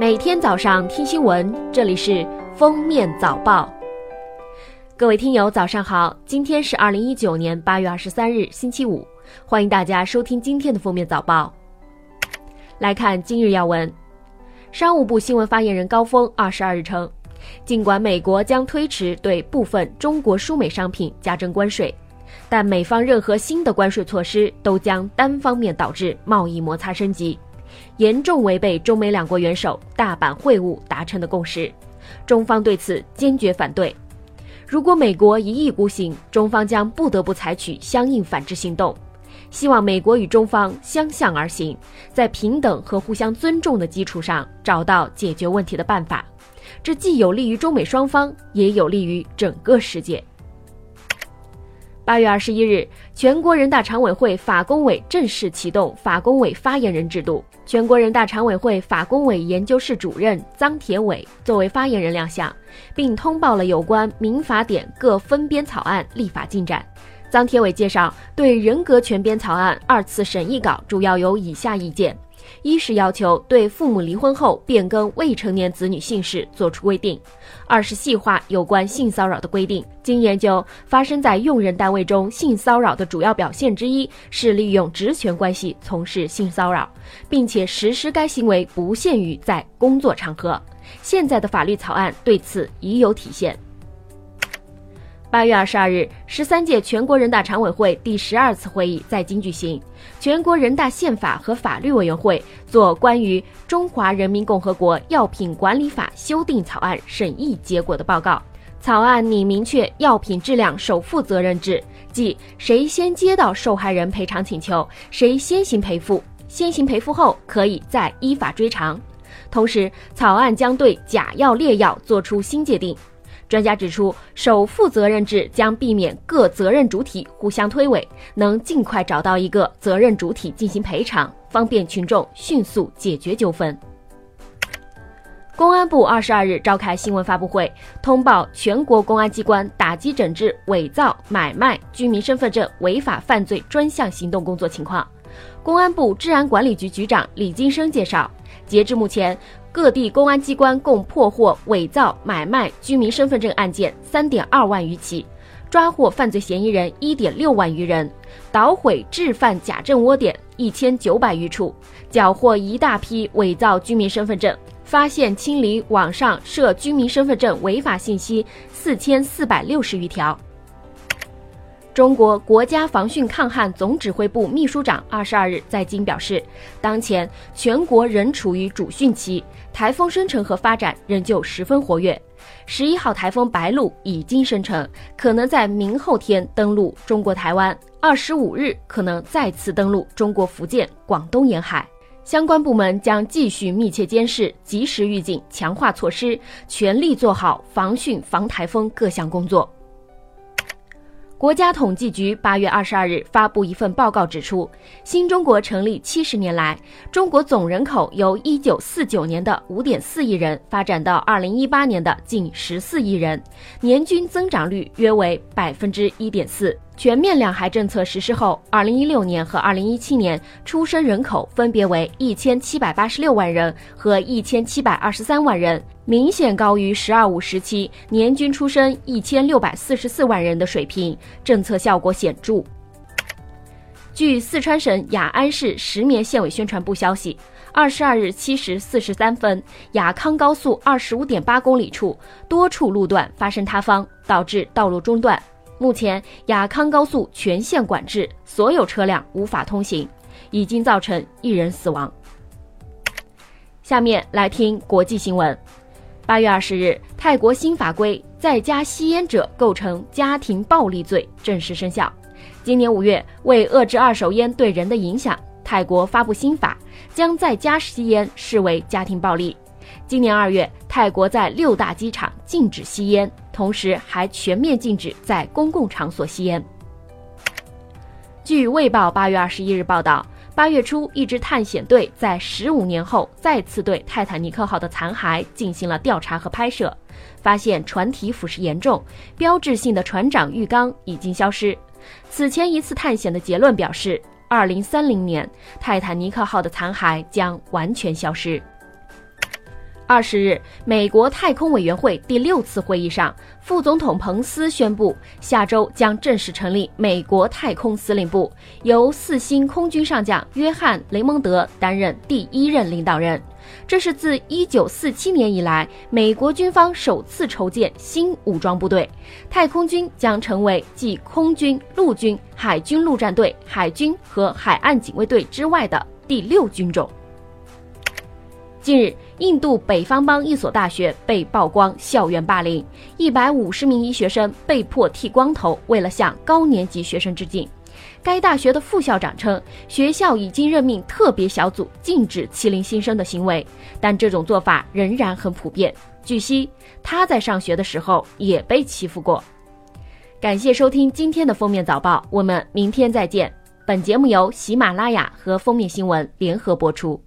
每天早上听新闻，这里是封面早报。各位听友，早上好！今天是二零一九年八月二十三日，星期五。欢迎大家收听今天的封面早报。来看今日要闻。商务部新闻发言人高峰二十二日称，尽管美国将推迟对部分中国输美商品加征关税，但美方任何新的关税措施都将单方面导致贸易摩擦升级。严重违背中美两国元首大阪会晤达成的共识，中方对此坚决反对。如果美国一意孤行，中方将不得不采取相应反制行动。希望美国与中方相向而行，在平等和互相尊重的基础上找到解决问题的办法，这既有利于中美双方，也有利于整个世界。八月二十一日，全国人大常委会法工委正式启动法工委发言人制度。全国人大常委会法工委研究室主任张铁伟作为发言人亮相，并通报了有关民法典各分编草案立法进展。张铁伟介绍，对人格权编草案二次审议稿主要有以下意见。一是要求对父母离婚后变更未成年子女姓氏作出规定；二是细化有关性骚扰的规定。经研究，发生在用人单位中性骚扰的主要表现之一是利用职权关系从事性骚扰，并且实施该行为不限于在工作场合。现在的法律草案对此已有体现。八月二十二日，十三届全国人大常委会第十二次会议在京举行。全国人大宪法和法律委员会做关于《中华人民共和国药品管理法》修订草案审议结果的报告。草案拟明确药品质量首负责任制，即谁先接到受害人赔偿请求，谁先行赔付，先行赔付后可以再依法追偿。同时，草案将对假药劣药作出新界定。专家指出，首负责任制将避免各责任主体互相推诿，能尽快找到一个责任主体进行赔偿，方便群众迅速解决纠纷。公安部二十二日召开新闻发布会，通报全国公安机关打击整治伪造、买卖居民身份证违法犯罪专项行动工作情况。公安部治安管理局局长李金生介绍，截至目前。各地公安机关共破获伪造、买卖居民身份证案件三点二万余起，抓获犯罪嫌疑人一点六万余人，捣毁制贩假证窝点一千九百余处，缴获一大批伪造居民身份证，发现清理网上涉居民身份证违法信息四千四百六十余条。中国国家防汛抗旱总指挥部秘书长二十二日在京表示，当前全国仍处于主汛期，台风生成和发展仍旧十分活跃。十一号台风白鹿已经生成，可能在明后天登陆中国台湾，二十五日可能再次登陆中国福建、广东沿海。相关部门将继续密切监视，及时预警，强化措施，全力做好防汛防台风各项工作。国家统计局八月二十二日发布一份报告，指出，新中国成立七十年来，中国总人口由一九四九年的五点四亿人发展到二零一八年的近十四亿人，年均增长率约为百分之一点四。全面两孩政策实施后，二零一六年和二零一七年出生人口分别为一千七百八十六万人和一千七百二十三万人，明显高于“十二五”时期年均出生一千六百四十四万人的水平，政策效果显著。据四川省雅安市石棉县委宣传部消息，二十二日七时四十三分，雅康高速二十五点八公里处多处路段发生塌方，导致道路中断。目前雅康高速全线管制，所有车辆无法通行，已经造成一人死亡。下面来听国际新闻。八月二十日，泰国新法规在家吸烟者构成家庭暴力罪正式生效。今年五月，为遏制二手烟对人的影响，泰国发布新法，将在家吸烟视为家庭暴力。今年二月，泰国在六大机场禁止吸烟，同时还全面禁止在公共场所吸烟。据《卫报》八月二十一日报道，八月初，一支探险队在十五年后再次对泰坦尼克号的残骸进行了调查和拍摄，发现船体腐蚀严重，标志性的船长浴缸已经消失。此前一次探险的结论表示，二零三零年泰坦尼克号的残骸将完全消失。二十日，美国太空委员会第六次会议上，副总统彭斯宣布，下周将正式成立美国太空司令部，由四星空军上将约翰·雷蒙德担任第一任领导人。这是自1947年以来，美国军方首次筹建新武装部队，太空军将成为继空军、陆军、海军陆战队、海军和海岸警卫队之外的第六军种。近日，印度北方邦一所大学被曝光校园霸凌，一百五十名医学生被迫剃光头，为了向高年级学生致敬。该大学的副校长称，学校已经任命特别小组禁止欺凌新生的行为，但这种做法仍然很普遍。据悉，他在上学的时候也被欺负过。感谢收听今天的封面早报，我们明天再见。本节目由喜马拉雅和封面新闻联合播出。